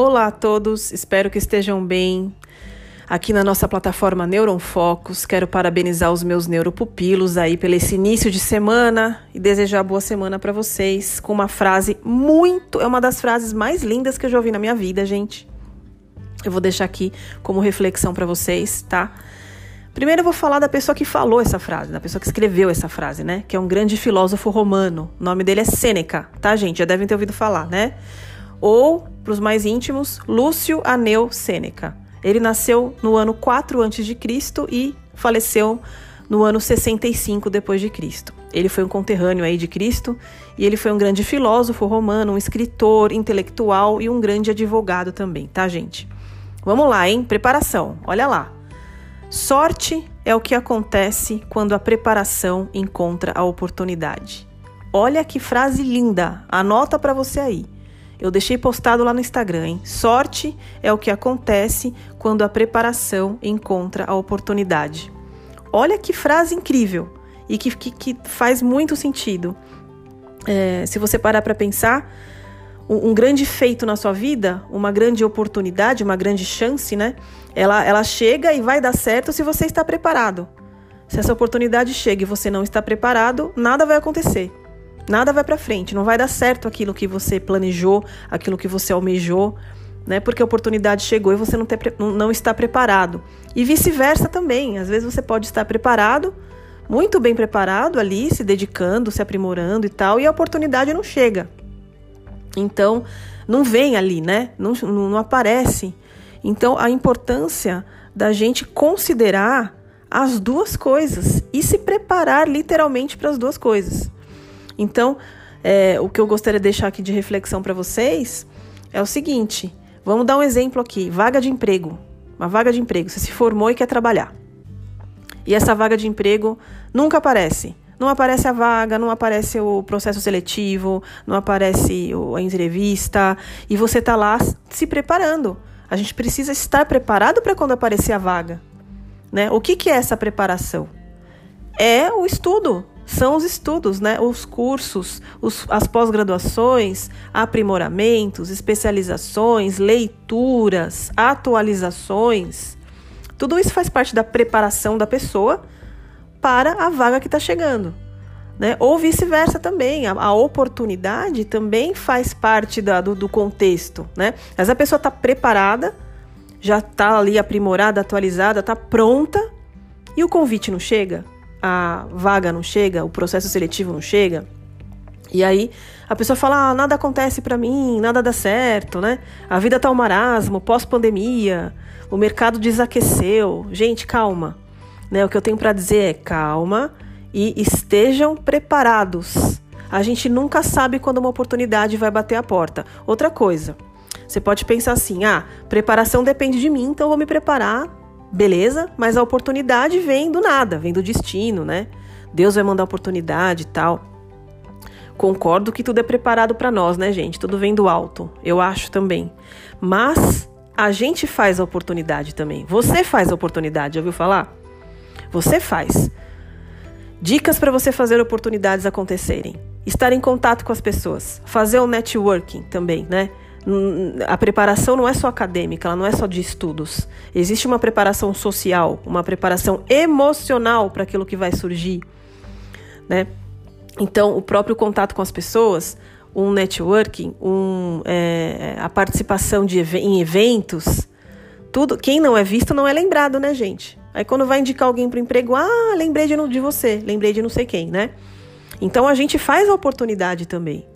Olá a todos, espero que estejam bem. Aqui na nossa plataforma Neuron Focus, quero parabenizar os meus neuropupilos aí pelo esse início de semana e desejar boa semana para vocês com uma frase muito, é uma das frases mais lindas que eu já ouvi na minha vida, gente. Eu vou deixar aqui como reflexão para vocês, tá? Primeiro eu vou falar da pessoa que falou essa frase, da pessoa que escreveu essa frase, né? Que é um grande filósofo romano. O nome dele é Sêneca, tá, gente? Já devem ter ouvido falar, né? Ou, para os mais íntimos, Lúcio Aneu Sêneca. Ele nasceu no ano 4 a.C. e faleceu no ano 65 depois de Cristo. Ele foi um conterrâneo aí de Cristo e ele foi um grande filósofo romano, um escritor, intelectual e um grande advogado também, tá, gente? Vamos lá, hein? Preparação. Olha lá. Sorte é o que acontece quando a preparação encontra a oportunidade. Olha que frase linda, anota para você aí. Eu deixei postado lá no Instagram, hein? Sorte é o que acontece quando a preparação encontra a oportunidade. Olha que frase incrível e que, que, que faz muito sentido. É, se você parar para pensar, um, um, grande feito na sua vida, uma grande oportunidade, uma grande chance, né? Ela, ela chega e vai dar certo se você está preparado. Se essa oportunidade chega e você não está preparado, nada vai acontecer. Nada vai para frente, não vai dar certo aquilo que você planejou, aquilo que você almejou, né? Porque a oportunidade chegou e você não, ter, não está preparado. E vice-versa também. Às vezes você pode estar preparado, muito bem preparado ali, se dedicando, se aprimorando e tal, e a oportunidade não chega. Então, não vem ali, né? Não, não, aparece. Então, a importância da gente considerar as duas coisas e se preparar literalmente para as duas coisas. Então, é, o que eu gostaria de deixar aqui de reflexão para vocês é o seguinte: vamos dar um exemplo aqui: vaga de emprego. Uma vaga de emprego. Você se formou e quer trabalhar. E essa vaga de emprego nunca aparece. Não aparece a vaga, não aparece o processo seletivo, não aparece a entrevista, e você está lá se preparando. A gente precisa estar preparado para quando aparecer a vaga. Né? O que, que é essa preparação? É o estudo, são os estudos, né? os cursos, os, as pós-graduações, aprimoramentos, especializações, leituras, atualizações. Tudo isso faz parte da preparação da pessoa para a vaga que está chegando. Né? Ou vice-versa também, a, a, oportunidade também faz parte da, do, do, contexto. Né? Mas a pessoa está preparada, já está ali aprimorada, atualizada, está pronta e o convite não chega, a vaga não chega, o processo seletivo não chega. E aí a pessoa fala: ah, nada acontece para mim, nada dá certo, né? A vida tá um marasmo, pós-pandemia, o mercado desaqueceu. Gente, calma. Né? O que eu tenho para dizer é calma e estejam preparados. A gente nunca sabe quando uma oportunidade vai bater a porta. Outra coisa, você pode pensar assim: ah, preparação depende de mim, então eu vou me preparar, beleza, mas a oportunidade vem do nada, vem do destino, né? Deus vai mandar oportunidade e tal. Concordo que tudo é preparado para nós, né, gente? Tudo vem do alto, eu acho também. Mas a gente faz a oportunidade também. Você faz a oportunidade, já ouviu falar? Você faz. Dicas para você fazer oportunidades acontecerem. Estar em contato com as pessoas. Fazer o networking também, né? A preparação não é só acadêmica, ela não é só de estudos. Existe uma preparação social, uma preparação emocional para aquilo que vai surgir, né? Então, o próprio contato com as pessoas, um networking, um, é, a participação de, em eventos, tudo. Quem não é visto não é lembrado, né, gente? Aí quando vai indicar alguém para emprego, ah, lembrei de, de você, lembrei de não sei quem, né? Então a gente faz a oportunidade também.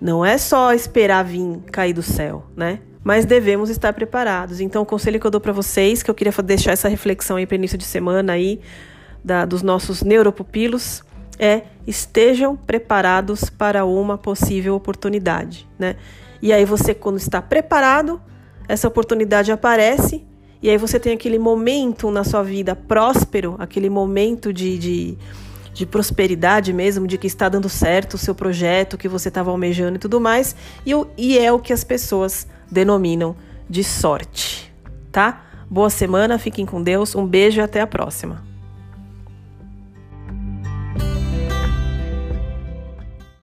Não é só esperar vir cair do céu, né? Mas devemos estar preparados. Então o conselho que eu dou para vocês, que eu queria deixar essa reflexão aí para início de semana aí da, dos nossos neuropupilos, é estejam preparados para uma possível oportunidade, né? E aí você quando está preparado, essa oportunidade aparece e aí você tem aquele momento na sua vida próspero, aquele momento de, de, de prosperidade mesmo, de que está dando certo o seu projeto, que você estava almejando e tudo mais. E, e é o que as pessoas denominam de sorte, tá? Boa semana, fiquem com Deus, um beijo e até a próxima.